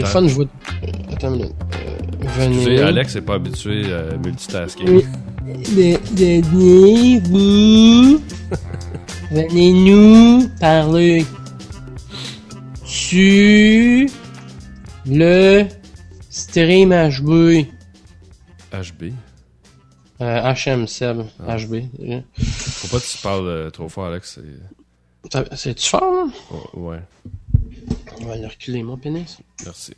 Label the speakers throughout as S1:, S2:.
S1: C'est fun, je vois. euh, Attends une minute. Euh, venez.
S2: Excusez, Alex n'est pas habitué à multitasking.
S1: Oui. De- Venez, vous. Venez nous parler. Sur le stream HB.
S2: HB.
S1: Euh, HM Seb.
S2: Ah.
S1: HB. euh.
S2: Faut pas que tu parles euh, trop fort, Alex.
S1: C'est-tu fort, hein?
S2: oh, ouais,
S1: On va le reculer, mon pénis.
S2: merci.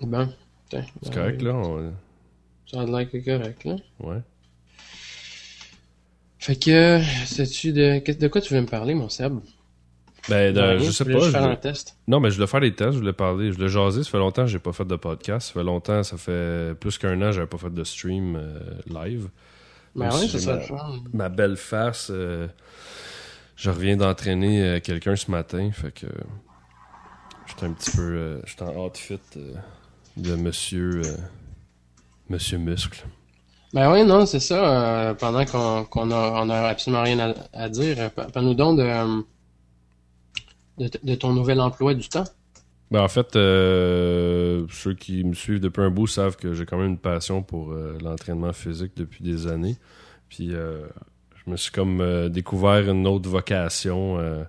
S1: Bon.
S2: C'est
S1: euh,
S2: correct, là? on-
S1: Ça a l'air que correct, là.
S2: Ouais.
S1: Fait que, sais-tu de, de quoi tu veux me parler, mon Seb?
S2: Ben, de-
S1: Rien,
S2: je sais pas. je
S1: faire
S2: voulais-
S1: un test.
S2: Non, mais je voulais faire des tests, je voulais parler, je voulais jaser. Ça fait longtemps que j'ai pas fait de podcast. Ça fait longtemps, ça fait plus qu'un an que j'avais pas fait de stream euh, live.
S1: Ben ouais, c'est ça
S2: ma-. Ma belle face, euh, je reviens d'entraîner euh, quelqu'un ce matin, fait que j'étais un petit peu, euh, j'étais en outfit euh, de monsieur, monsieur muscle.
S1: Ben oui, non, c'est ça. euh, pendant qu'on qu'on a, on a absolument rien à, à dire, pa- parle-nous donc de, de, ton nouvel emploi du temps.
S2: Ben, en fait, euh, ceux qui me suivent depuis un bout savent que j'ai quand même une passion pour euh, l'entraînement physique depuis des années. Puis euh, je me suis comme euh, découvert une autre vocation, euh,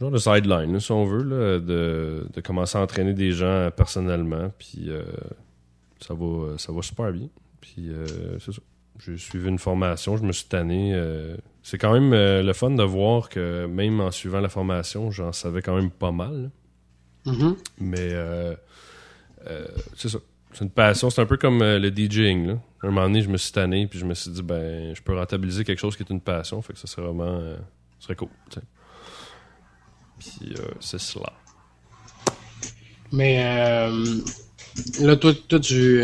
S2: genre de sideline, là, si on veut, là, de, de commencer à entraîner des gens personnellement. Puis euh, ça va, ça va super bien. Puis euh, c'est ça. J'ai suivi une formation, je me suis tanné. c'est quand même le fun de voir que même en suivant la formation, j'en savais quand même pas mal.
S1: Mhm.
S2: Mais c'est ça. C'est une passion. C'est un peu comme euh, le DJing. Là. Un moment donné, je me suis tanné, puis je me suis dit, ben, je peux rentabiliser quelque chose qui est une passion. Fait que ça serait vraiment. euh, serait cool. Puis euh, c'est cela.
S1: Mais là, toi, toi tu,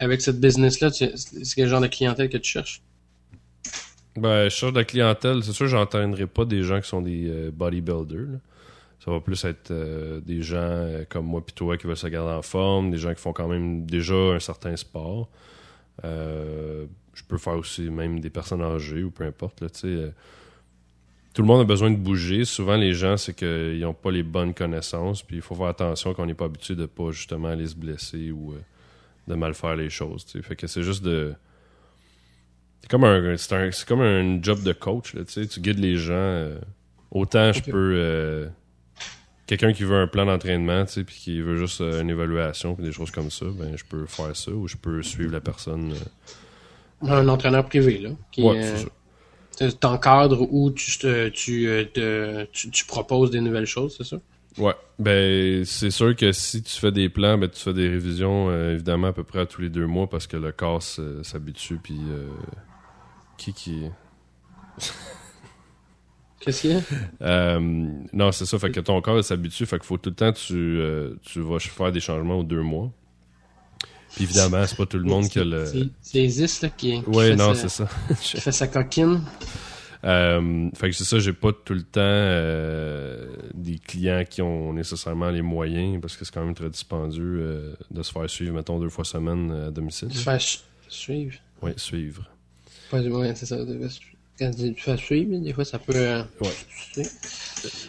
S1: avec cette business-là, c'est quel genre de clientèle que tu cherches?
S2: Ben, je cherche de la clientèle. C'est sûr, j'entraînerai pas des gens qui sont des bodybuilders. là. Ça va plus être euh, des gens euh, comme moi puis toi qui veulent se garder en forme, des gens qui font quand même déjà un certain sport. Euh, je peux faire aussi même des personnes âgées ou peu importe. Là, euh, tout le monde a besoin de bouger. Souvent, les gens, c'est qu'ils n'ont pas les bonnes connaissances. Puis il faut faire attention qu'on n'est pas habitué de pas justement aller se blesser ou de mal faire les choses. tu sais. Fait que c'est juste de. C'est comme un, c'est un, c'est comme un job de coach. Là, tu guides les gens. euh, autant je peux. euh, Quelqu'un qui veut un plan d'entraînement, tu sais, puis qui veut juste euh, une évaluation, puis des choses comme ça, ben je peux faire ça ou je peux suivre la personne. euh,
S1: Un entraîneur privé, là. Qui,
S2: ouais,
S1: euh,
S2: c'est ça.
S1: t'encadres ou tu, te- tu, te- tu, tu proposes des nouvelles choses, c'est ça?
S2: Ouais, ben c'est sûr que si tu fais des plans, ben tu fais des révisions euh, évidemment à peu près à tous les deux mois parce que le corps s'habitue puis euh, qui qui
S1: Qu'est-ce qu'il y a?
S2: Euh, non c'est ça fait que ton corps s'habitue fait qu'il faut tout le temps tu euh, tu vas faire des changements aux deux mois. Puis évidemment c'est pas tout le monde qui a le
S1: C'est- Isis, là, qui, qui
S2: Ouais
S1: fait
S2: non c'est ça.
S1: qui fait sa coquine.
S2: Euh, fait que c'est ça, j'ai pas tout le temps euh, des clients qui ont nécessairement les moyens parce que c'est quand même très dispendieux euh, de se faire suivre, mettons, deux fois semaine à domicile.
S1: Fais ch- suivre.
S2: Oui, suivre.
S1: Pas, ouais, c'est ça. Quand tu fais suivre, des fois, ça peut... euh,
S2: Ouais.
S1: tu sais.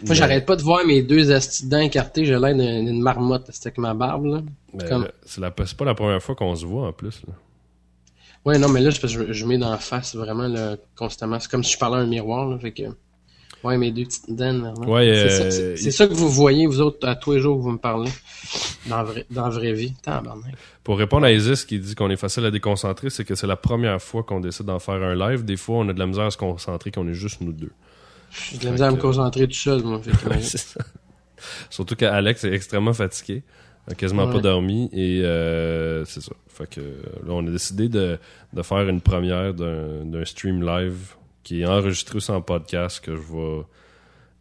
S1: Moi, j'arrête pas de voir mes deux astis de dents écartés. J'ai l'air d'une marmotte. Avec ma barbe, là.
S2: Mais
S1: Comme-
S2: là, c'est la- pas la première fois qu'on se voit en plus. Là.
S1: Ouais, non, mais là, c'est parce que je, je mets dans la face vraiment là, constamment. C'est comme si je parlais à un miroir, là. Fait que. Ouais, mes deux petites dents.
S2: Ouais,
S1: C'est ça-
S2: euh,
S1: c'est ça que vous voyez, vous autres, à tous les jours que vous me parlez. Dans la vraie, dans la vraie vie. Tabarnak.
S2: Pour répondre à Isis qui dit qu'on est facile à déconcentrer, c'est que c'est la première fois qu'on décide d'en faire un live. Des fois, on a de la misère à se concentrer qu'on est juste nous deux.
S1: J'ai de la misère à me
S2: que-
S1: concentrer tout seul, moi. Fait que,
S2: Ouais, c'est ça. Surtout qu'Alex est extrêmement fatigué. a quasiment
S1: Ouais.
S2: pas dormi et euh, c'est ça. Fait que euh, là, on a décidé de, de faire une première d'un d'un stream live qui est enregistré aussi en podcast que je vais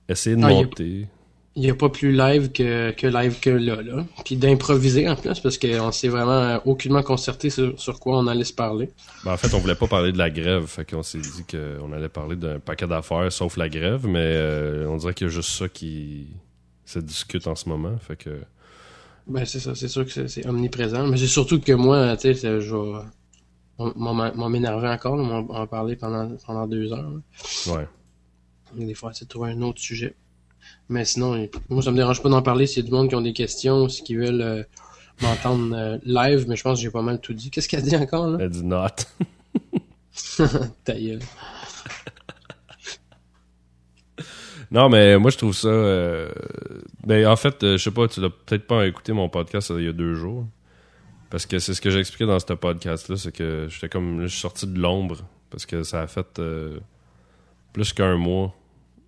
S2: essayer de monter.
S1: Il n'y a pas plus live que, que live que là, là. Puis d'improviser en plus, parce qu'on s'est vraiment aucunement concerté sur, sur quoi on allait se parler.
S2: Ben, en fait, on voulait pas parler de la grève, fait qu'on s'est dit qu'on allait parler d'un paquet d'affaires sauf la grève, mais euh, on dirait qu'il y a juste ça qui se discute en ce moment, fait que
S1: Ben c'est ça, c'est sûr que c'est- omniprésent. Mais c'est surtout que moi, tu sais, je vais m'en- m'énerver encore, on va en parler pendant, pendant deux heures. là.
S2: ouais.
S1: Des fois, c'est de trouver un autre sujet. Mais sinon, moi, ça me dérange pas d'en parler s'il y a du monde qui ont des questions ou qui veulent euh, m'entendre euh, live, mais je pense que j'ai pas mal tout dit. Qu'est-ce qu'elle dit encore, là?
S2: Elle dit not.
S1: Ta gueule.
S2: Non, mais moi, je trouve ça. euh, Ben, en fait, je sais pas, tu l'as peut-être pas écouté mon podcast il y a deux jours. Parce que c'est ce que j'ai expliqué dans ce podcast-là, c'est que j'étais comme. là, Je suis sorti de l'ombre. Parce que ça a fait euh, plus qu'un mois.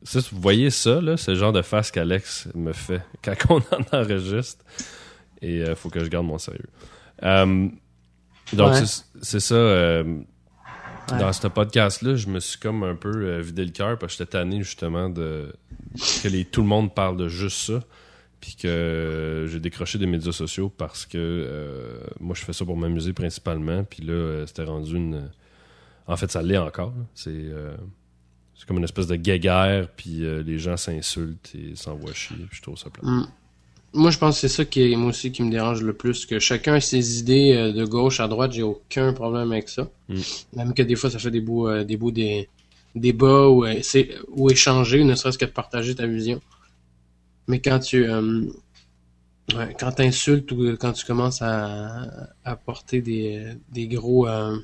S2: Vous voyez ça, là, c'est le genre de face qu'Alex me fait quand on en enregistre. Et euh, faut que je garde mon sérieux. Euh, donc,
S1: Ouais.
S2: c'est- ça.
S1: Ouais.
S2: Dans ce podcast-là, je me suis comme un peu vidé le cœur parce que j'étais tanné justement de que les, tout le monde parle de juste ça. Puis que j'ai décroché des médias sociaux parce que euh, moi je fais ça pour m'amuser principalement. Puis là, euh, c'était rendu une. En fait, ça l'est encore. C'est euh, c'est comme une espèce de guéguerre, puis euh, les gens s'insultent et s'envoient chier. Puis je trouve ça plat.
S1: Mm. Moi, je pense que c'est ça qui est, moi aussi, qui me dérange le plus. Que chacun a ses idées de gauche à droite, j'ai aucun problème avec ça.
S2: Mm.
S1: Même que des fois, ça fait des beaux, des beaux des, débats ou, ou échanger, ne serait-ce que de partager ta vision. Mais quand tu, euh, quand t'insultes ou quand tu commences à, à porter des, des gros, euh,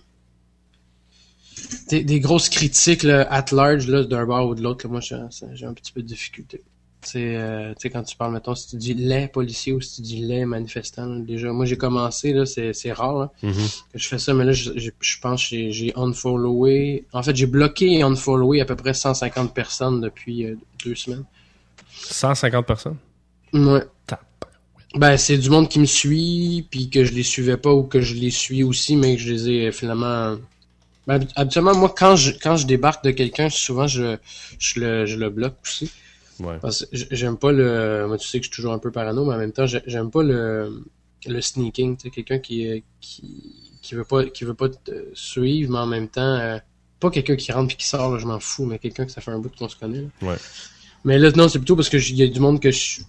S1: des, des grosses critiques là, at large là, d'un bord ou de l'autre, moi j'ai j'ai un petit peu de difficulté. C'est, euh, tu sais, quand tu parles, mettons, si tu dis les policiers ou si tu dis les manifestants, là, déjà, moi j'ai commencé, là, c'est, c'est rare là,
S2: Mhm.
S1: que je fais ça, mais là, je, je, je pense que j'ai, j'ai unfollowé, en fait, j'ai bloqué et unfollowé à peu près 150 personnes depuis euh, deux semaines.
S2: 150 personnes?
S1: Ouais.
S2: Tape.
S1: Ben, c'est du monde qui me suit, puis que je les suivais pas ou que je les suis aussi, mais que je les ai euh, finalement. Ben, habi- habituellement, moi, quand je, quand je débarque de quelqu'un, souvent, je, je, le, je le bloque aussi.
S2: Ouais.
S1: Parce que j'aime pas le. Moi, tu sais que je suis toujours un peu parano, mais en même temps, j'ai- j'aime pas le, le sneaking. Tu sais, quelqu'un qui, euh, qui, qui veut pas, qui veut pas te suivre, mais en même temps, euh, pas quelqu'un qui rentre puis qui sort, là, je m'en fous, mais quelqu'un que ça fait un bout qu'on se connaît. là.
S2: Ouais.
S1: Mais là, non, c'est plutôt parce que il y a du monde que je,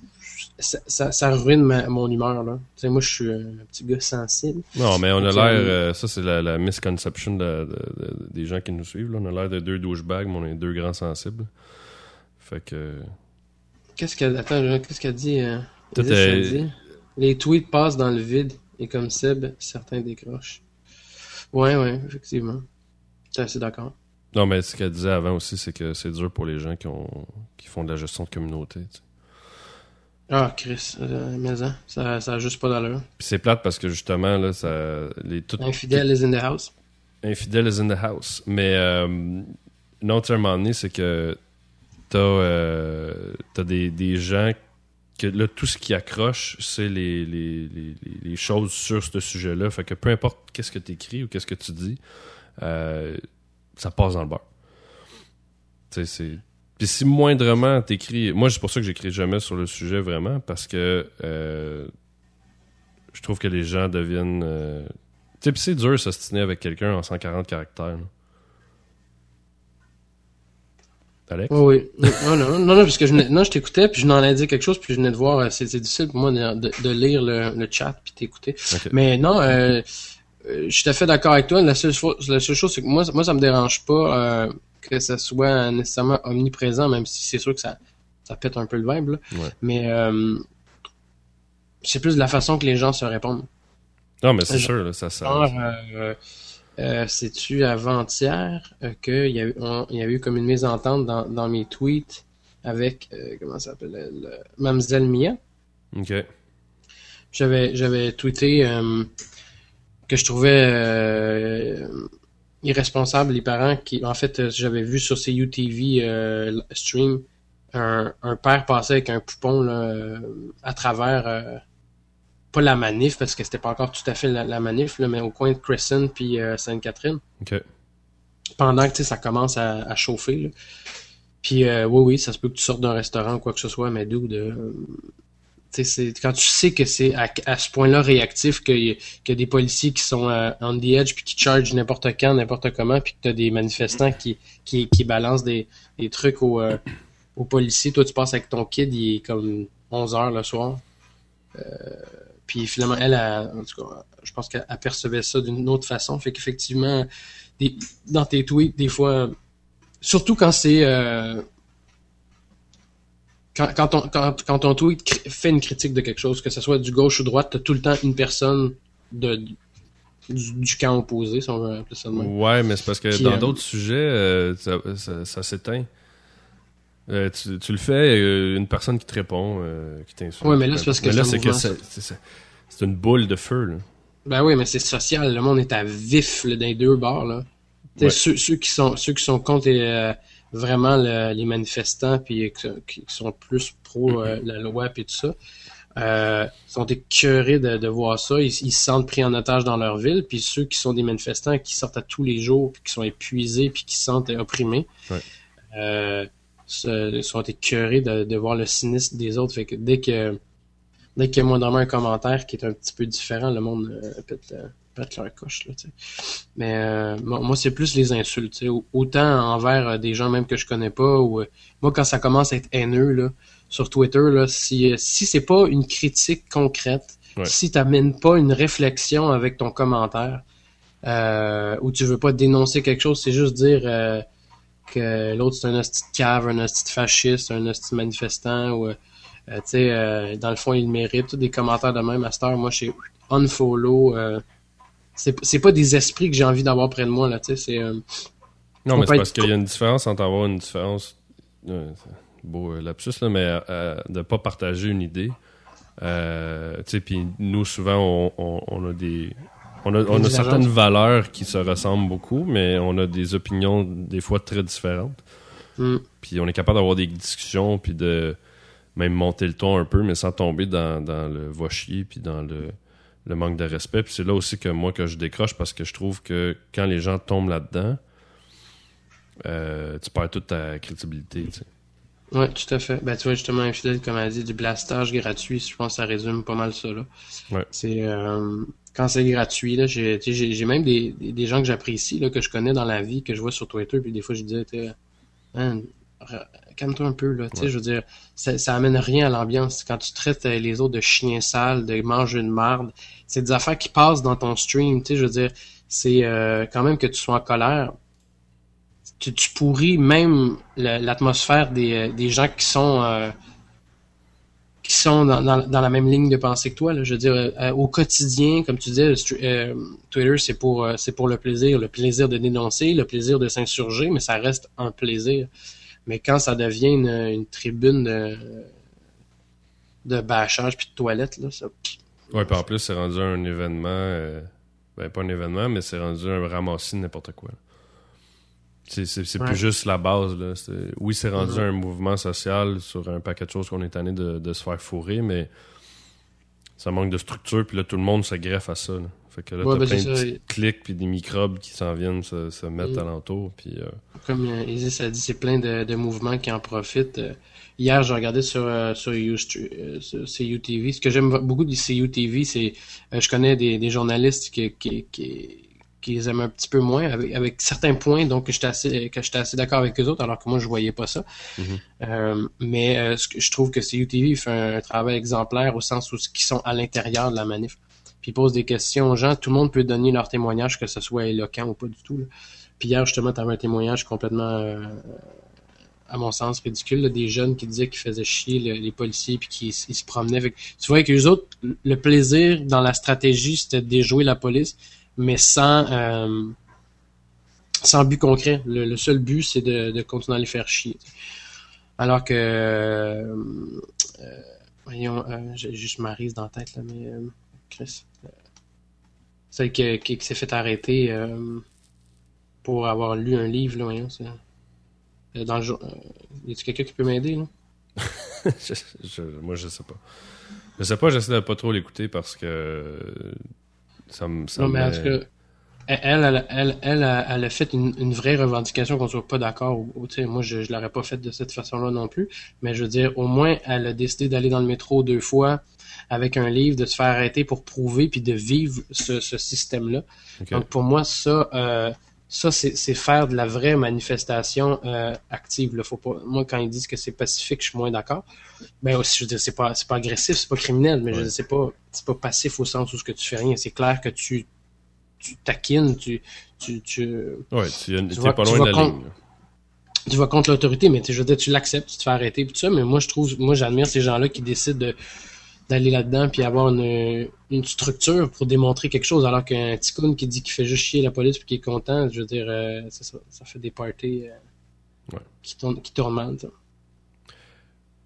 S1: ça, ça, ça ruine ma- mon humeur, là. Tu sais, moi, je suis un petit gars sensible.
S2: Non, mais on a l'air. euh, ça, c'est la, la misconception de- de- de- des gens qui nous suivent. là. On a l'air de deux douchebags, mais on est deux grands sensibles. Fait que.
S1: Qu'est-ce qu'elle, attends, je- qu'est-ce qu'elle dit, euh, dit? Les tweets passent dans le vide, et comme Seb, certains décrochent. Ouais, ouais, effectivement. T'es assez d'accord.
S2: Non, mais ce qu'elle disait avant aussi, c'est que c'est dur pour les gens qui, ont, qui font de la gestion de communauté. tu sais.
S1: Ah, Chris, euh, mais hein, ça, ça a juste pas d'allure.
S2: Puis c'est plate parce que justement, là, ça, les, tout,
S1: Infidèle is in the house.
S2: Infidèle is in the house. Mais euh, un moment donné, c'est que t'as euh, t'as des, des gens que là, tout ce qui accroche, c'est les, les, les, les- les choses sur ce sujet-là. Fait que peu importe qu'est-ce que tu écris ou qu'est-ce que tu dis, euh, ça passe dans le beurre. Tu sais, c'est. Puis si moindrement t'écris. Moi, c'est pour ça que j'écris jamais sur le sujet vraiment, parce que euh, je trouve que les gens deviennent. euh, tu sais, puis c'est dur de s'ostiner avec quelqu'un en 140 caractères. là. Alex?
S1: Oui, oui. Non, non, non, non, parce que je, non, je t'écoutais, puis je n'en ai dit quelque chose, puis je venais de voir, euh, c'est difficile pour moi de, lire le, le chat, puis t'écouter. Mais non, euh, je suis tout à fait d'accord avec toi. La seule, la seule chose, c'est que moi, moi, ça me dérange pas euh, que ça soit nécessairement omniprésent, même si c'est sûr que ça, ça pète un peu le vibe. Là.
S2: Ouais.
S1: Mais euh, c'est plus de la façon que les gens se répondent.
S2: Non, mais c'est sûr, là, ça.
S1: Genre, euh, euh, c'est-tu avant-hier euh, qu'il y, a eu- on- il y a eu comme une mésentente dans, dans mes tweets avec, euh, comment ça s'appelle, le- le- Mamzelle Mia?
S2: Ok.
S1: J'avais j'avais tweeté euh, que je trouvais euh, irresponsable les parents qui en fait euh, j'avais vu sur ces UTV euh, stream un, un père passer avec un poupon là, euh, à travers euh, pas la manif parce que c'était pas encore tout à fait la, la manif là, mais au coin de Crescent puis euh, Sainte-Catherine
S2: Ok.
S1: pendant que ça commence à, à chauffer. Là. Puis euh, oui, oui, ça se peut que tu sortes d'un restaurant ou quoi que ce soit, mais d'où de. Tu c'est quand tu sais que c'est à, à ce point-là réactif qu'il y, y a des policiers qui sont euh, on the edge puis qui chargent n'importe quand, n'importe comment, puis que t'as des manifestants qui, qui, qui balancent des, des trucs aux, euh, aux policiers. Toi, tu passes avec ton kid, il est comme 11 heures le soir. Euh, puis finalement, elle, a, en tout cas, je pense qu'elle apercevait ça d'une autre façon. Fait qu'effectivement, dans tes tweets, des fois, surtout quand c'est euh, quand, quand, ton, quand, tweet fait une critique de quelque chose, que ce soit du gauche ou droite, t'as tout le temps une personne de, du, camp opposé, si on veut appeler ça de même.
S2: Ouais, mais c'est parce que dans d'autres sujets, ça, ça, s'éteint. tu, tu, le fais, une personne qui te répond, qui t'insulte.
S1: Ouais, mais là, c'est parce que
S2: c'est une boule de feu. Là.
S1: Ben oui, mais c'est social. Le monde est à vif là, dans les deux bords. Là. Ceux, ceux, qui sont, ceux qui sont contre les, vraiment les manifestants puis qui, sont plus pro euh, la loi puis tout ça euh, sont écœurés de, de voir ça. Ils, se sentent pris en otage dans leur ville. Puis ceux qui sont des manifestants qui sortent à tous les jours puis qui sont épuisés puis qui se sentent opprimés euh, sont écœurés de, de voir le cynisme des autres. Fait que dès que dès qu'il y a moindrement un commentaire qui est un petit peu différent, le monde euh, pète, leur coche. Là, Mais euh, moi, c'est plus les insultes. Autant envers euh, des gens même que je connais pas. ou Moi, quand ça commence à être haineux là, sur Twitter, là, si, si c'est pas une critique concrète, si tu n'amènes pas une réflexion avec ton commentaire, ou tu veux pas dénoncer quelque chose, c'est juste dire que l'autre c'est un hostie de cave, un hostie de fasciste, un hostie manifestant, ou euh, tu sais, euh, dans le fond, il mérite des commentaires de même. Master, moi, chez unfollow, euh, c'est pas des esprits que j'ai envie d'avoir près de moi, là, tu sais, c'est...
S2: non, mais c'est parce qu'il y a une différence entre avoir une différence... beau lapsus, là, mais de pas partager une idée. tu sais, puis nous, souvent, on, a des... On a, on a certaines valeurs qui se ressemblent beaucoup, mais on a des opinions des fois très différentes. Mm. Puis on est capable d'avoir des discussions, puis de même monter le ton un peu, mais sans tomber dans, le va chier puis dans le, manque de respect. Puis c'est là aussi que moi que je décroche parce que je trouve que quand les gens tombent là-dedans, euh, tu perds toute ta crédibilité. Tu sais.
S1: Oui, tout à fait. Ben, tu vois, justement, infidèle, comme elle dit, du blastage gratuit, je pense que ça résume pas mal ça. Là.
S2: Ouais.
S1: C'est euh, quand c'est gratuit, là, j'ai, j'ai, même des, des, gens que j'apprécie, là, que je connais dans la vie, que je vois sur Twitter, puis des fois je disais, calme-toi un peu, là. Tu sais, je veux dire, ça, ça amène rien à l'ambiance. Quand tu traites euh, les autres de chiens sales, de manger une marde, c'est des affaires qui passent dans ton stream, tu sais, je veux dire, c'est euh, quand même que tu sois en colère. Tu, tu pourris même l'atmosphère des, euh, des gens qui sont qui sont dans, dans, la même ligne de pensée que toi. Là. Je veux dire, au quotidien, comme tu disais, Twitter, c'est pour, c'est pour le plaisir, le plaisir de dénoncer, le plaisir de s'insurger, mais ça reste un plaisir. Mais quand ça devient une, tribune de, de bâchage puis de toilette, là, ça.
S2: Ouais, puis en plus, c'est rendu un événement. Euh, ben, pas un événement, mais c'est rendu un ramassis de n'importe quoi. C'est plus juste la base. Là. Oui, c'est rendu un mouvement social sur un paquet de choses qu'on est tanné de, de, se faire fourrer, mais ça manque de structure, puis là, tout le monde se greffe à ça. Fait que là, t'as ben, plein de petits clics puis des microbes qui s'en viennent se, se mettre mm. alentour. Puis, euh...
S1: Comme euh, Isis a dit, c'est plein de, de, mouvements qui en profitent. Euh, hier, j'ai regardé sur, euh, sur, sur CUTV. Ce que j'aime beaucoup de CUTV, c'est je connais des, des journalistes qui, qui, qui, qui, les aiment un petit peu moins, avec, avec certains points, donc que j'étais assez, que j'étais assez d'accord avec eux autres, alors que moi, je voyais pas ça.
S2: Mm-hmm.
S1: mais ce que, je trouve que CUTV fait un, travail exemplaire au sens où ils sont à l'intérieur de la manif puis pose des questions aux gens. Tout le monde peut donner leur témoignage, que ce soit éloquent ou pas du tout. Puis hier, justement, tu avais un témoignage complètement, euh, à mon sens, ridicule, des jeunes qui disaient qu'ils faisaient chier les policiers puis qu'ils se promenaient. Avec... Tu vois, que les autres, le plaisir dans la stratégie, c'était de déjouer la police, mais sans... Euh, sans but concret. Le, seul but, c'est de, continuer à les faire chier. Alors que... Euh, voyons, j'ai juste Marise dans la tête, là, mais... Chris. Celle qui, qui, s'est fait arrêter euh, pour avoir lu un livre, là, voyons, c'est... Euh, dans le jour. Euh, y a-tu quelqu'un qui peut m'aider, là?
S2: moi, je sais pas. Je sais pas, j'essaie de pas trop l'écouter parce que ça me.
S1: non, mais en tout cas, elle, elle, elle, elle, elle, a fait une, une vraie revendication qu'on soit pas d'accord. Moi, je, je l'aurais pas fait de cette façon-là non plus. Mais je veux dire, au moins, elle a décidé d'aller dans le métro deux fois avec un livre, de se faire arrêter pour prouver puis de vivre ce, ce système-là. Donc pour moi, ça, euh, ça c'est faire de la vraie manifestation euh, active. Là. Faut pas, moi, quand ils disent que c'est pacifique, je suis moins d'accord. Ben, aussi, je veux dire, c'est pas, c'est pas agressif, c'est pas criminel, mais je veux c'est pas, c'est pas passif au sens où ce que tu fais rien. C'est clair que tu, tu taquines, tu, tu, tu,
S2: ouais, tu, tu pas loin de la ligne.
S1: tu vas contre l'autorité, mais tu je veux dire, tu l'acceptes, tu te fais arrêter, tout ça. Mais moi, je trouve, moi, j'admire ces gens-là qui décident de d'aller là-dedans puis avoir une, une structure pour démontrer quelque chose alors qu'un ticoun qui dit qu'il fait juste chier la police puis qui est content je veux dire euh, ça, ça, fait des parties euh, qui tournent qui mal ça.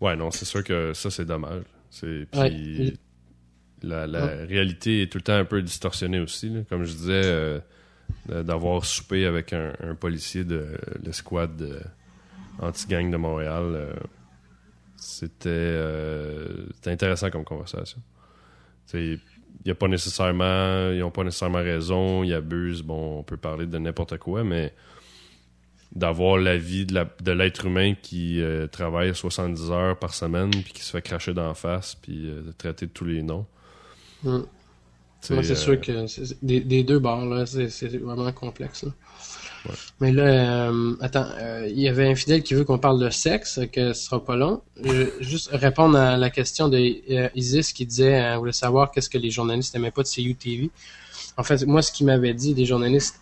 S2: ouais non c'est sûr que ça c'est dommage c'est puis la, la réalité est tout le temps un peu distorsionnée aussi là. comme je disais euh, d'avoir soupé avec un, un, policier de le squad anti-gang de Montréal euh, c'était intéressant comme conversation. Il y a pas nécessairement, ils n'ont pas nécessairement raison, ils abusent. Bon, on peut parler de n'importe quoi, mais d'avoir l'avis de l'être humain qui euh, travaille 70 heures par semaine puis qui se fait cracher d'en face puis euh, traiter de tous les noms.
S1: Mm. C'est sûr que des, deux bords, c'est vraiment complexe. Mais là, euh, attends, euh, il y avait un fidèle qui veut qu'on parle de sexe, que ce sera pas long. Je juste répondre à la question de euh, Isis qui disait, voulait savoir qu'est-ce que les journalistes n'aimaient pas de CUTV. En fait, moi, ce qu'il m'avait dit des journalistes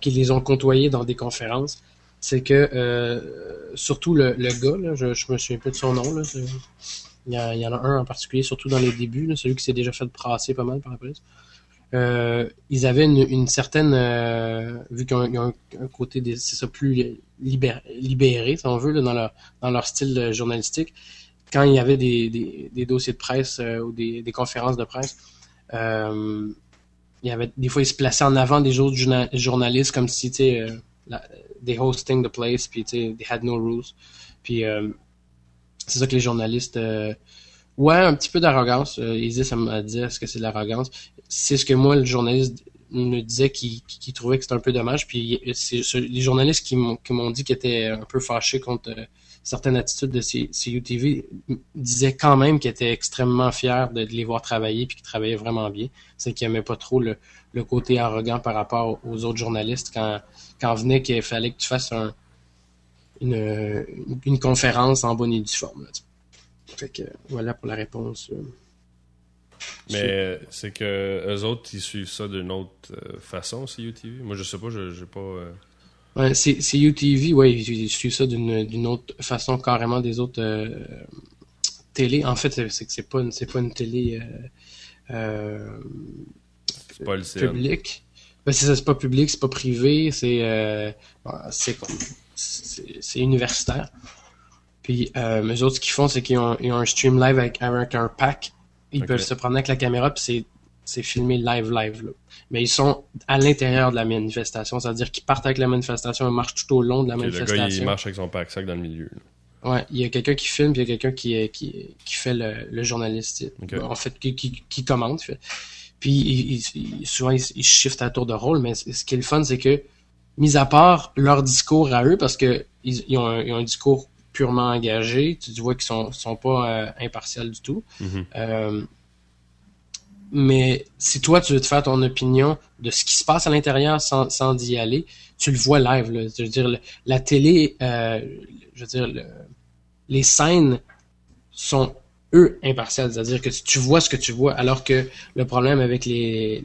S1: qui les ont côtoyés dans des conférences, c'est que surtout le, gars, je, me souviens peu de son nom, là, il y, il y, en a un en particulier, surtout dans les débuts, celui qui s'est déjà fait brasser pas mal par la police. Euh, ils avaient une, certaine, euh, vu qu'ils ont, un, côté, c'est ça, plus libéré, si on veut, dans, leur, style journalistique, quand il y avait des, dossiers de presse euh, ou des, conférences de presse, euh, des fois ils se plaçaient en avant des autres journalistes comme si tu des hosting the place puis tu they had no rules puis c'est ça que les journalistes Ouais, un petit peu d'arrogance. Euh, Isis, ça m'a dit, est-ce que c'est de l'arrogance? C'est ce que moi, le journaliste me disait qui, qui, trouvait que c'était un peu dommage. Puis c'est les journalistes qui m'ont dit qu'ils étaient un peu fâchés contre euh, certaines attitudes de CUTV disaient quand même qu'ils étaient extrêmement fiers de, les voir travailler puis qu'ils travaillaient vraiment bien. C'est qu'ils n'aimaient pas trop le, côté arrogant par rapport aux autres journalistes quand, quand venait qu'il fallait que tu fasses un, une, une, conférence en bonne et due forme. Fait que voilà pour la réponse. Euh.
S2: Mais c'est que eux autres, ils suivent ça d'une autre euh, façon, CUTV. Moi, je sais pas, je j'ai pas. Euh,
S1: ouais, c'est UTV, ouais, ils suivent ça d'une autre façon carrément des autres télé. En fait, c'est que c'est pas une, c'est pas une télé
S2: c'est pas le
S1: public. Ben, c'est ça, c'est pas public, c'est pas privé, c'est c'est c'est universitaire. Puis euh, eux autres, ce qu'ils font, c'est qu'ils ont, un stream live avec, un pack. Ils peuvent se prendre avec la caméra, puis c'est filmé live, live. Là. Mais ils sont à l'intérieur de la manifestation, c'est-à-dire qu'ils partent avec la manifestation et marchent tout au long de la manifestation. Le
S2: gars, il marche avec son pack sac dans le milieu.
S1: Ouais, il y a quelqu'un qui filme, puis il y a quelqu'un qui, qui, qui fait le, le journaliste. En fait, qui, qui, qui commente. Puis souvent, ils, ils shiftent à tour de rôle, mais ce qui est le fun, c'est que, mis à part leur discours à eux, parce que ils, ont, un, ils ont un discours purement engagés. Tu, vois qu'ils sont, sont pas euh, impartials du tout.
S2: Mhm.
S1: Euh, mais si toi, tu veux te faire ton opinion de ce qui se passe à l'intérieur sans, sans y aller, tu le vois live. Là. Je veux dire, la télé, euh, je veux dire, les scènes sont eux impartiales, c'est-à-dire que tu vois ce que tu vois, alors que le problème avec les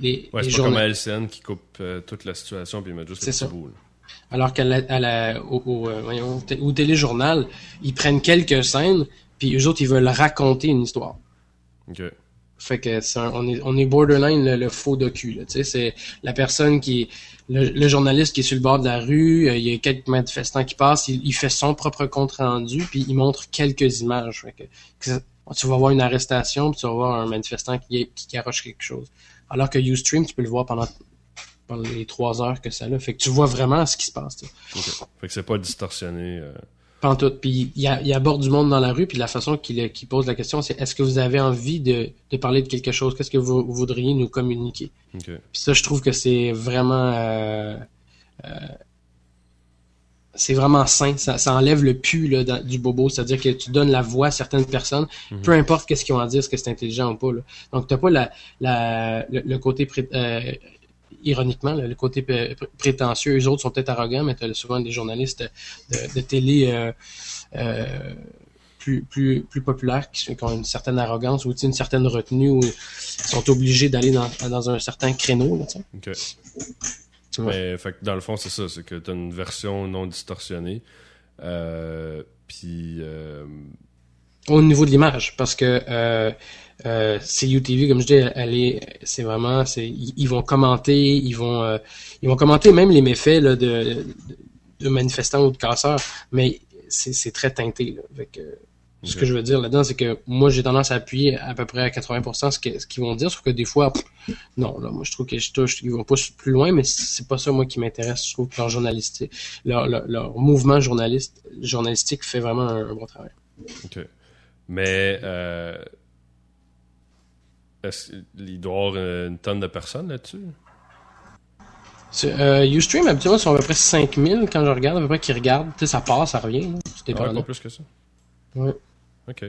S1: les,
S2: ouais, c'est pas comme LCN qui coupe toute la situation puis met juste le petit bout.
S1: Alors qu'à la, au, au, euh, au, téléjournal, ils prennent quelques scènes, puis eux autres, ils veulent raconter une histoire.
S2: OK.
S1: Fait que c'est on est on est borderline le, faux docu là, tu sais c'est la personne qui le, journaliste qui est sur le bord de la rue, euh, il y a quelques manifestants qui passent, il, fait son propre compte rendu puis il montre quelques images. Fait que, tu vas voir une arrestation puis tu vas voir un manifestant qui qui, qui arrache quelque chose. Alors que Ustream, tu peux le voir pendant pendant les trois heures que ça a. Fait que tu vois vraiment ce qui se passe.
S2: Fait que c'est pas distorsionné. Euh...
S1: tout. Puis il, y aborde du monde dans la rue, puis la façon qu'il pose la question, c'est est-ce que vous avez envie de, de parler de quelque chose? Qu'est-ce que vous, voudriez nous communiquer?
S2: Puis
S1: ça, je trouve que c'est vraiment... Euh, euh, c'est vraiment sain, ça, ça enlève le pu là, du bobo, c'est-à-dire que tu donnes la voix à certaines personnes, mhm. peu importe qu'est-ce qu'ils ont à dire, est-ce que c'est intelligent ou pas. Là. Donc t'as pas la, la, le, côté euh, ironiquement, le côté prétentieux, eux autres sont peut-être arrogants, mais tu as souvent des journalistes de, télé euh, euh, plus, plus, plus populaires qui, ont une certaine arrogance ou une certaine retenue ou sont obligés d'aller dans, un certain créneau.
S2: Mais fait que dans le fond, c'est ça, c'est que tu as une version non distorsionnée. Euh, puis. euh,
S1: Au niveau de l'image, parce que euh, euh, CUTV, comme je dis, elle est, c'est vraiment, c'est, ils, vont commenter, ils vont, euh, ils vont commenter même les méfaits là, de, de, de manifestants ou de casseurs, mais c'est, c'est très teinté. Là, Fait que, Ce que je veux dire là-dedans, c'est que moi, j'ai tendance à appuyer à peu près à 80% ce que- ce qu'ils vont dire, sauf que des fois, pff, non, là, moi, je trouve que je touche, ils vont pas plus loin, mais c'est pas ça, moi, qui m'intéresse. Je trouve que leur journalistique, leur, leur, leur mouvement journaliste, journalistique fait vraiment un, un bon travail.
S2: OK. Mais. Euh, est-ce qu'il doit y avoir une tonne de personnes là-dessus?
S1: Euh, Ustream, habituellement, sont à peu près 5000 quand je regarde, à peu près qu'ils regardent. Tu sais, ça passe, ça revient. là. C'est
S2: Ah pas plus que ça.
S1: Ouais.
S2: OK.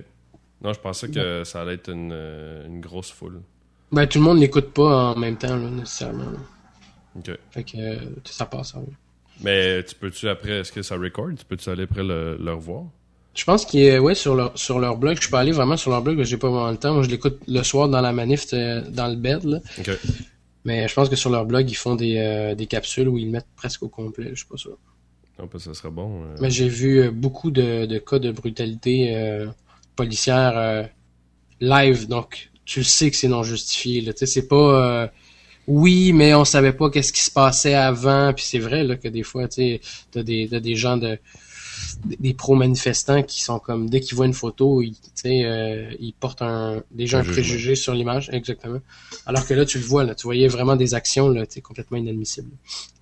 S2: Non, je pensais que ça allait être une, euh, une grosse foule.
S1: Ben, tout le monde n'écoute pas en même temps, là, nécessairement. là.
S2: OK.
S1: Fait que euh, ça passe, ça revient.
S2: Mais tu peux-tu après, est-ce que ça record? Tu peux-tu aller après le, le revoir?
S1: Je pense qu'il est, ouais, sur leur, sur leur blog. Je suis pas allé vraiment sur leur blog, que j'ai pas vraiment le temps. Moi, je l'écoute le soir dans la manif, euh, dans le bed, là.
S2: OK.
S1: Mais je pense que sur leur blog, ils font des, euh, des capsules où ils le mettent presque au complet. Je suis pas sûr.
S2: Non, pas ça serait bon. euh.
S1: Mais j'ai vu euh, beaucoup de, de cas de brutalité euh, policière euh, live, donc tu sais que c'est non justifié. Là. Tu sais, c'est pas euh, oui, mais on savait pas qu'est-ce qui se passait avant. Puis c'est vrai là que des fois, tu sais, t'as des, t'as des gens de des pro-manifestants qui sont comme dès qu'ils voient une photo, ils, tu euh, ils portent un déjà
S2: Un
S1: préjugé sur l'image, exactement. Alors que là, tu le vois, là, tu voyais vraiment des actions là, tu complètement inadmissibles.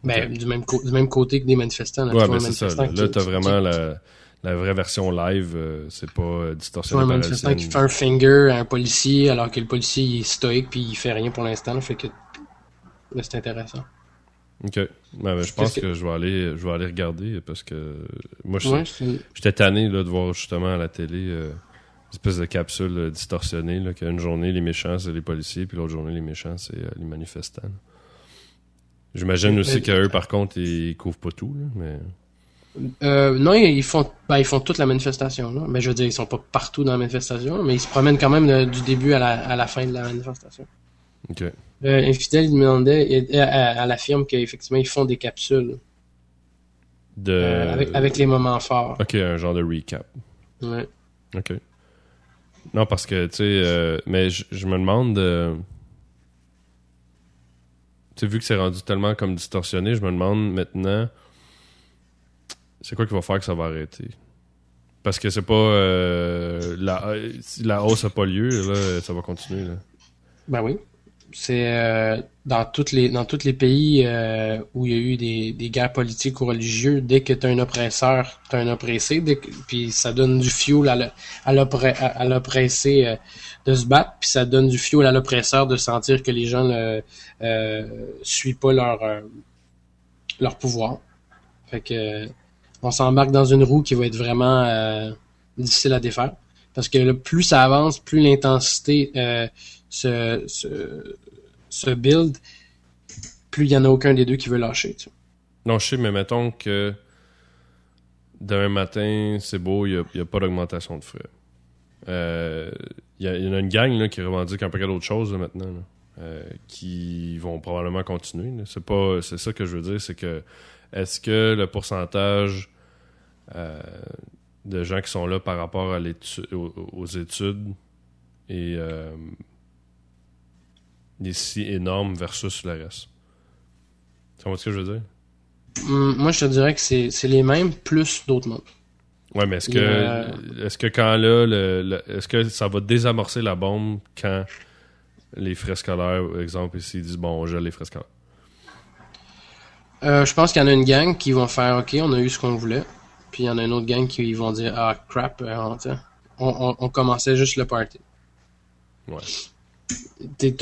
S1: Ben, du même du même côté que des manifestants. Là, tu
S2: Ouais,
S1: vois
S2: c'est ça.
S1: manifestant
S2: Là, t'as
S1: qui-
S2: vraiment la, la vraie version live. euh, c'est pas euh,
S1: Tu
S2: distorsionné
S1: un
S2: par
S1: manifestant
S2: LCN.
S1: qui fait un finger à un policier alors que le policier il est stoïque puis il fait rien pour l'instant. Fait que là, c'est intéressant.
S2: OK. Ouais, mais je pense que... je vais aller je vais aller regarder parce que moi je
S1: Ouais,
S2: j'étais tanné là, de voir justement à la télé euh, une espèce de capsule euh, distorsionnée là, qu'une journée les méchants c'est les policiers puis l'autre journée les méchants c'est euh, les manifestants. J'imagine aussi qu'eux par contre ils couvrent pas tout là, mais
S1: Euh, non, ils font, ben, ils font toute la manifestation. Là. Mais je veux dire, ils sont pas partout dans la manifestation, mais ils se promènent quand même de- du début à la, à la fin de la manifestation.
S2: OK.
S1: Euh, Infidèle, il demandait, elle- elle affirme qu'effectivement, ils font des capsules
S2: De
S1: euh, avec, avec les moments forts.
S2: OK, un genre de recap.
S1: Ouais.
S2: OK. Non, parce que, tu sais, euh, mais je me demande. euh, tu sais, vu que c'est rendu tellement comme distorsionné, je me demande maintenant. C'est quoi qui va faire que ça va arrêter? Parce que c'est pas. la, si la hausse n'a pas lieu, là, ça va continuer. Là.
S1: Ben oui. C'est euh, dans toutes les dans tous les pays euh, où il y a eu des, des guerres politiques ou religieuses, dès que tu un oppresseur, tu un oppressé, dès que- puis ça donne du fuel à l'oppressé euh, de se battre, puis ça donne du fuel à l'oppresseur de sentir que les gens ne euh, suivent pas leur euh, leur pouvoir. Fait que on s'embarque dans une roue qui va être vraiment euh, difficile à défaire. Parce que le plus ça avance, plus l'intensité euh, se, se, se build, plus il y en a aucun des deux qui veut lâcher. tu.
S2: Non, je sais, mais mettons que demain matin, c'est beau, il n'y a, pas d'augmentation de frais. Euh, Il y, en a une gang là, qui revendique un paquet d'autres choses là, maintenant, là, euh, qui vont probablement continuer. là. C'est pas, c'est ça que je veux dire, c'est que est-ce que le pourcentage de gens qui sont là par rapport à aux, aux études est, euh, si énorme versus le reste? Tu comprends ce que je veux dire?
S1: Hum, Moi, je te dirais que c'est les mêmes plus d'autres mondes.
S2: Ouais, mais est-ce que, est-ce quand là, le, le- est-ce que ça va désamorcer la bombe quand les frais scolaires, par exemple, ici, disent bon, on gèle les frais scolaires?
S1: Euh, je pense qu'il y en a une gang qui vont faire OK, on a eu ce qu'on voulait. Puis il y en a une autre gang qui vont dire Ah crap, euh, on, commençait juste le party.
S2: Ouais.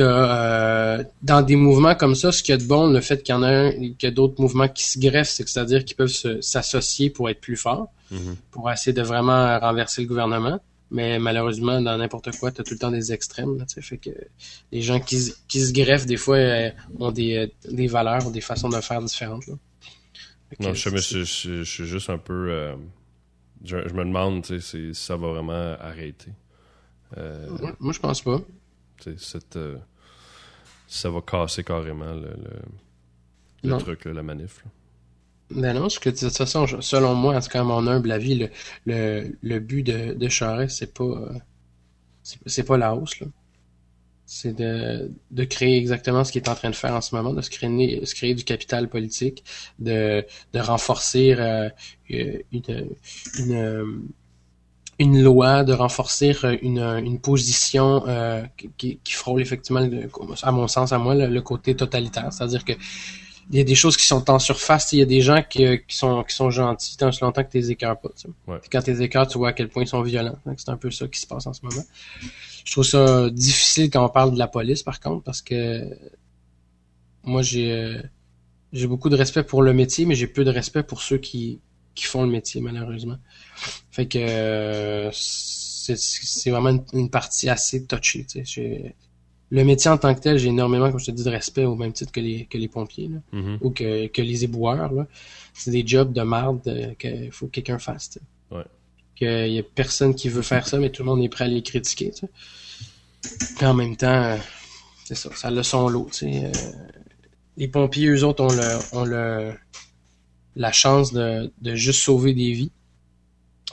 S1: Euh, dans des mouvements comme ça, ce qu'il y a de bon, le fait qu'il y en a un, qu'il y a d'autres mouvements qui se greffent, c'est c'est-à-dire qu'ils peuvent s'associer pour être plus forts,
S2: Mhm.
S1: pour essayer de vraiment renverser le gouvernement. Mais malheureusement, dans n'importe quoi, t'as tout le temps des extrêmes. Là, tu fait que les gens qui, se- qui se greffent, des fois, euh, ont des, des valeurs, des façons de faire différentes. Là.
S2: Non, je mais je, je- je suis juste un peu. euh, je, me demande si ça va vraiment arrêter. Euh,
S1: Ouais, moi, je pense pas.
S2: cette, euh, si ça va casser carrément le. le- le truc, la manif.
S1: Ben non, parce que de toute façon, selon moi, c'est quand même mon humble avis, le, le, le but de, de Charest, c'est pas c'est pas la hausse, là. C'est de, de créer exactement ce qu'il est en train de faire en ce moment, de se créer, du capital politique, de, de renforcer euh, une, une, une loi, de renforcer une, une position euh, qui, qui frôle effectivement, à mon sens, à moi, le côté totalitaire. C'est-à-dire que y a des choses qui sont en surface. Il y a des gens qui, qui, sont, qui sont gentils tant longtemps que tes écœurs pas. Ouais. Quand tes écœurs, tu vois à quel point ils sont violents. C'est un peu ça qui se passe en ce moment. Je trouve ça difficile quand on parle de la police, par contre, parce que moi, j'ai euh, j'ai beaucoup de respect pour le métier, mais j'ai peu de respect pour ceux qui, qui font le métier, malheureusement. Fait que euh, c'est vraiment une, partie assez touchée. Tu sais le métier en tant que tel, j'ai énormément, comme je te dis, de respect au même titre que les, que les pompiers
S2: mm-hmm.
S1: ou que, que les éboueurs. C'est des jobs de merde euh, qu'il faut que quelqu'un fasse.
S2: Ouais.
S1: Qu'il y a personne qui veut faire ça, mais tout le monde est prêt à les critiquer. en même temps, euh, c'est ça, ça a le son lot. Euh, les pompiers, eux autres, ont, le, ont le, la chance de, de juste sauver des vies.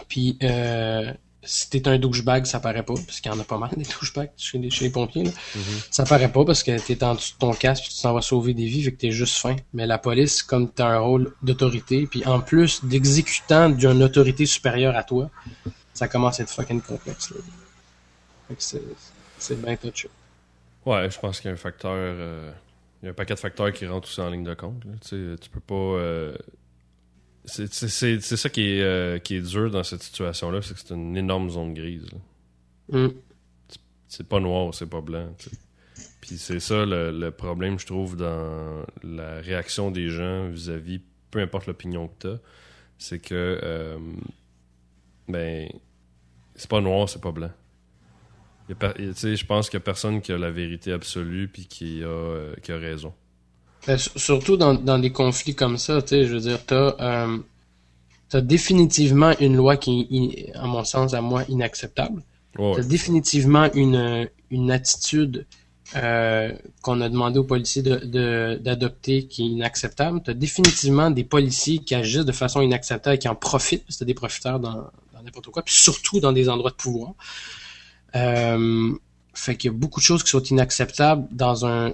S1: Puis euh, si t'es un douchebag, ça paraît pas, parce qu'il y en a pas mal des douchebags chez les, chez les pompiers. Là.
S2: Mm-hmm.
S1: Ça paraît pas parce que t'es en dessous de ton casque puis tu t'en vas sauver des vies, fait que t'es juste fin. Mais la police, comme t'as un rôle d'autorité, puis en plus d'exécutant d'une autorité supérieure à toi, ça commence à être fucking complexe. Là. Fait que c'est, c'est bien touché.
S2: Ouais, je pense qu'il y a un facteur... Euh, il y a un paquet de facteurs qui rentrent aussi en ligne de compte. Tu peux pas... Euh c'est ça qui est, euh, qui est dur dans cette situation-là, c'est que c'est une énorme zone grise.
S1: Mm.
S2: C'est pas noir, c'est pas blanc. Puis c'est ça le, problème, je trouve, dans la réaction des gens vis-à-vis, peu importe l'opinion que t'as, c'est que, euh, ben, c'est pas noir, c'est pas blanc. Je pense qu'il y a personne qui a la vérité absolue puis qui a, euh, qui a raison.
S1: Ben, surtout dans, dans des conflits comme ça, tu sais, je veux dire, t'as euh, as définitivement une loi qui est, à mon sens, à moi, inacceptable.
S2: Ouais.
S1: T'as définitivement une, une attitude euh, qu'on a demandé aux policiers de d'adopter qui est inacceptable. T'as définitivement des policiers qui agissent de façon inacceptable et qui en profitent, parce que t'as des profiteurs dans, dans n'importe quoi, puis surtout dans des endroits de pouvoir. Euh, fait qu'il y a beaucoup de choses qui sont inacceptables dans un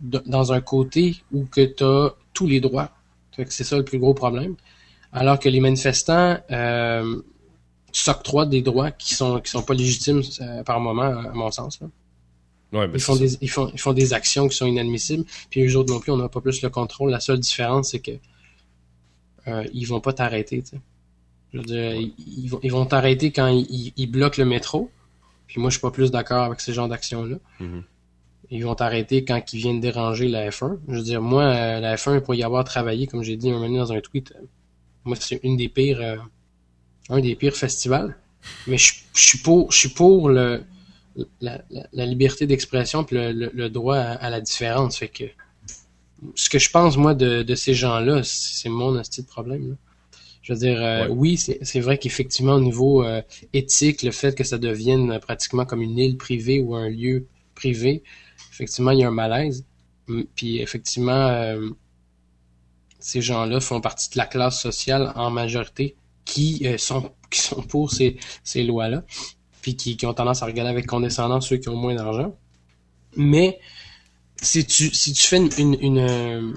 S1: dans un côté où que tu as tous les droits. C'est ça le plus gros problème. Alors que les manifestants euh, s'octroient des droits qui sont qui sont pas légitimes euh, par moment, à mon sens. ils, font des, ils, font, ils font des actions qui sont inadmissibles, puis eux autres non plus, on n'a pas plus le contrôle. La seule différence, c'est que euh, ils vont pas t'arrêter. Je veux dire, ils, vont ils vont t'arrêter quand ils, ils, bloquent le métro. Puis moi, je suis pas plus d'accord avec ce genre d'action-là.
S2: Mm-hmm
S1: ils vont t'arrêter quand ils viennent déranger la F1. Je veux dire, moi, euh, la F1, pour y avoir travaillé, comme j'ai dit un moment dans un tweet, euh, moi, c'est une des pires, euh, un des pires festivals. Mais je, suis pour, je suis pour le, la, la, liberté d'expression puis le, le, droit à, la différence. Fait que, ce que je pense, moi, de, de ces gens-là, c'est mon astuce de problème. Là. Je veux dire, oui, c'est vrai qu'effectivement, au niveau éthique, le fait que ça devienne pratiquement comme une île privée ou un lieu privé, effectivement, il y a un malaise. Puis effectivement, euh, ces gens-là font partie de la classe sociale en majorité qui euh, sont qui sont pour ces, ces lois-là, puis qui, qui, ont tendance à regarder avec condescendance ceux qui ont moins d'argent. Mais si tu si tu fais une, une, euh,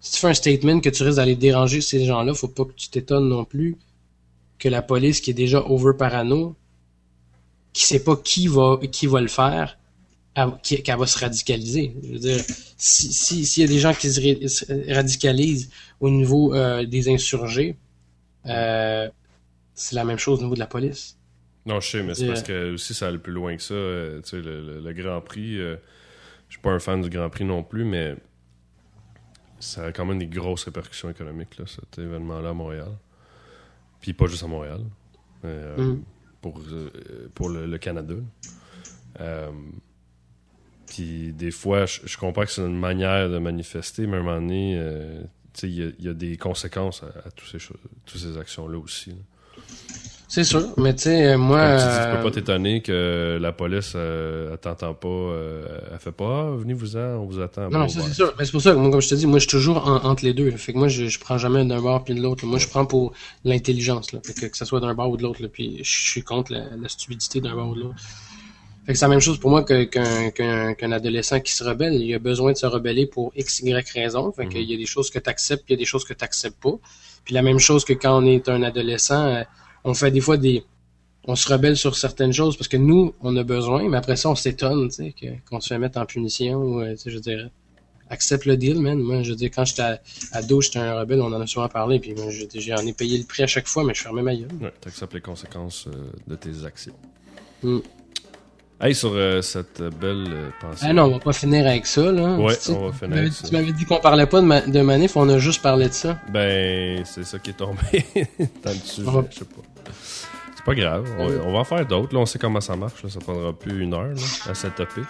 S1: si tu fais un statement que tu risques d'aller déranger ces gens-là, faut pas que tu t'étonnes non plus que la police qui est déjà over parano, qui sait pas qui va qui va le faire, qu'elle va se radicaliser. Je veux dire, s'il si, y a des gens qui se radicalisent au niveau euh, des insurgés, euh, c'est la même chose au niveau de la police.
S2: Non, je sais, mais c'est parce que aussi ça allait plus loin que ça. Euh, tu sais, le, Grand Prix, je suis pas un fan du Grand Prix non plus, mais ça a quand même des grosses répercussions économiques, là, cet événement-là à Montréal. Puis pas juste à Montréal, mm. pour, pour le, Canada. Puis des fois, je, comprends que c'est une manière de manifester, mais à un moment donné, euh, il y, a des conséquences à, toutes ces, ces actions-là aussi.
S1: C'est sûr, mais tu sais, moi.
S2: Tu, dis, tu
S1: euh,
S2: peux pas t'étonner que la police, euh, elle t'entend pas, euh, elle fait pas, ah, venez-vous-en, on vous attend.
S1: Non, non,
S2: Bon,
S1: ça c'est sûr. Mais c'est pour ça que moi, comme je te dis, moi je suis toujours en- entre les deux. là. Fait que moi, je, je prends jamais d'un bord puis de l'autre. Moi, je prends pour l'intelligence. Là. Fait que, que ça soit d'un bord ou de l'autre. là. Puis je suis contre la, la stupidité d'un bord ou de l'autre. Fait que c'est la même chose pour moi qu'un adolescent qui se rebelle. Il a besoin de se rebeller pour X, Y raison. Fait qu'il y a des choses que tu acceptes, puis il y a des choses que tu acceptes pas. Puis la même chose que quand on est un adolescent, euh, on fait des fois des. On se rebelle sur certaines choses parce que nous, on a besoin, mais après ça, on s'étonne, tu sais, qu'on se fait mettre en punition ou, euh, tu sais, je dirais accepte le deal, man. Moi, je veux dire, quand j'étais ado, j'étais un rebelle, on en a souvent parlé, puis j'en ai payé le prix à chaque fois, mais je fermais ma gueule.
S2: Ouais, t'acceptes les conséquences euh, de tes actions.
S1: Mm.
S2: Hey, sur euh, cette belle euh, pensée.
S1: Ah non, on va pas finir avec ça, là.
S2: Ouais,
S1: Tu sais,
S2: on va finir
S1: tu m'avais-
S2: avec ça.
S1: Tu m'avais dit qu'on parlait pas de, ma- de manif, on a juste parlé de ça.
S2: Ben, c'est ça qui est tombé dans le sujet,
S1: va-
S2: je sais pas. C'est pas grave, on, on va en faire d'autres. Là, on sait comment ça marche. Là. Ça prendra plus une heure là, à setuper.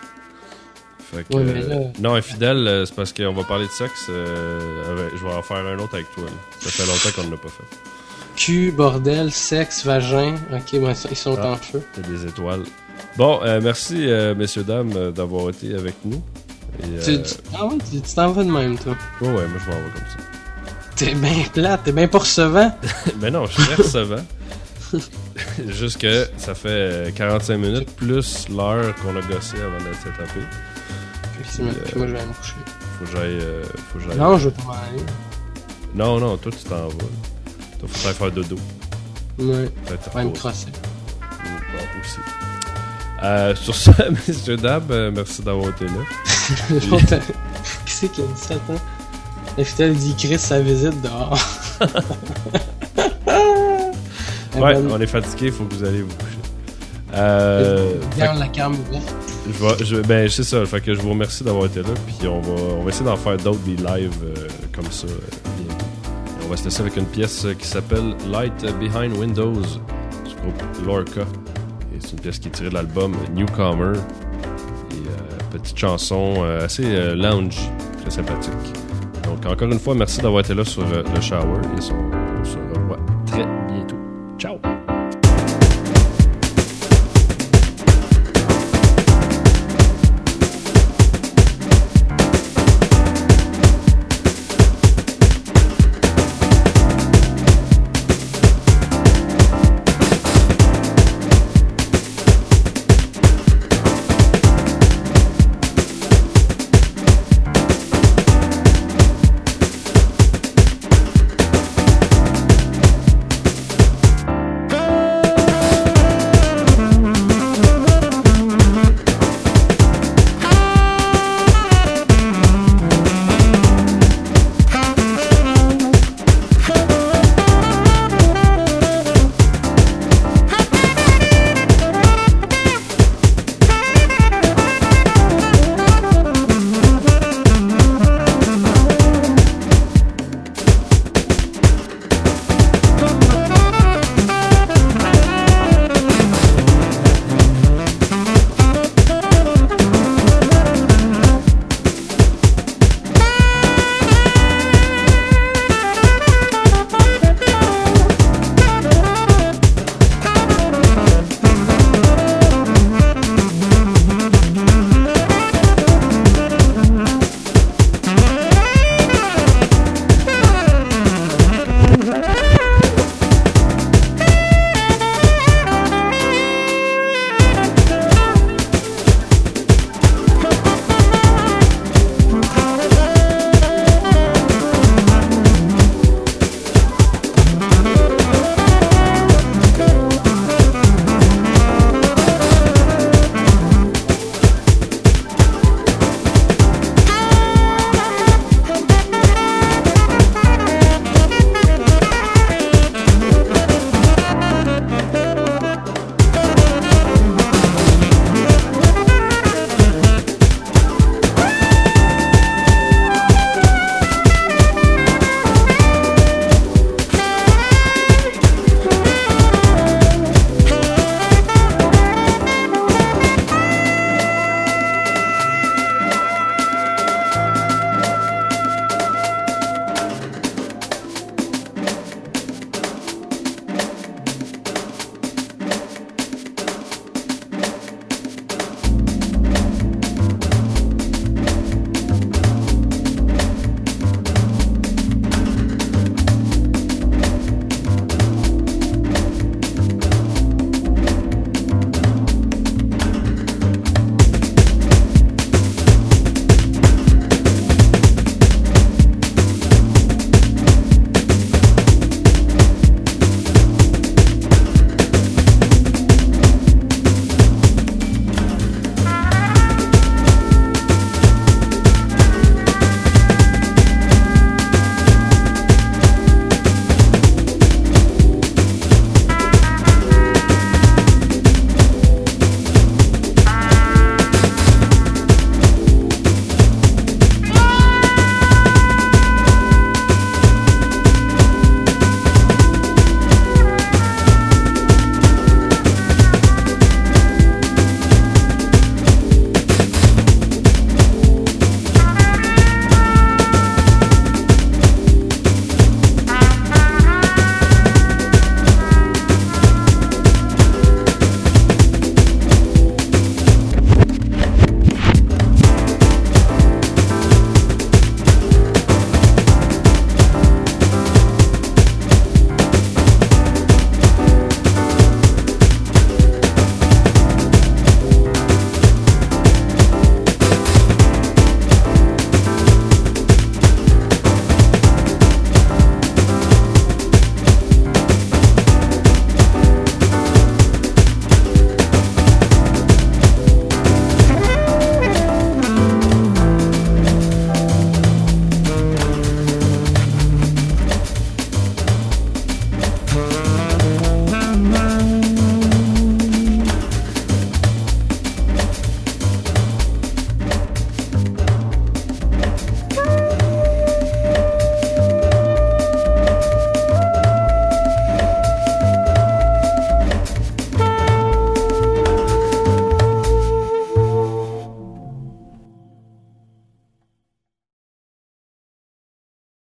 S2: Fait que,
S1: Ouais, mais
S2: euh, Non, infidèle, c'est parce qu'on va parler de sexe. je vais en faire un autre avec toi. là. Ça fait longtemps qu'on ne l'a pas fait.
S1: Cul, bordel, sexe, vagin. Ok, ben, ça, ils sont
S2: Ah.
S1: en feu.
S2: A des étoiles. Bon, euh, merci, euh, messieurs, dames, euh, d'avoir été avec nous. Et,
S1: Tu- tu- ah tu tu t'en vas de même, toi.
S2: ouais, ouais, moi je m'en vais comme ça.
S1: T'es bien plate, t'es bien pas recevant.
S2: Mais non, je suis recevant. Juste que ça fait euh, 45 minutes plus l'heure qu'on a gossé avant de s'étaper.
S1: Puis, puis moi, je vais me coucher.
S2: Faut que j'aille. euh, faut que j'aille.
S1: Non, je veux pas m'en aller.
S2: non, non, toi tu t'en vas. Toi, faut faire dodo.
S1: Ouais, vais me crosser.
S2: Bon, aussi. Euh, sur ce, messieurs, dames, euh, merci d'avoir été là.
S1: Qui c'est qui a 17 ans? L'infidèle dit Chris sa visite dehors. Eh
S2: Ouais, on est fatigué, faut que vous allez vous coucher. Euh,
S1: Garde la cam ouverte.
S2: Je vais, je, ben, c'est ça. Fait que je vous remercie d'avoir été là. Puis on va, on va essayer d'en faire d'autres, des lives euh, comme ça bientôt. Et on va se laisser avec une pièce qui s'appelle Light Behind Windows du groupe Lorca. C'est une pièce qui est tirée de l'album Newcomer. Euh, petite chanson euh, assez euh, lounge, très sympathique. Donc encore une fois, merci d'avoir été là sur le shower. Et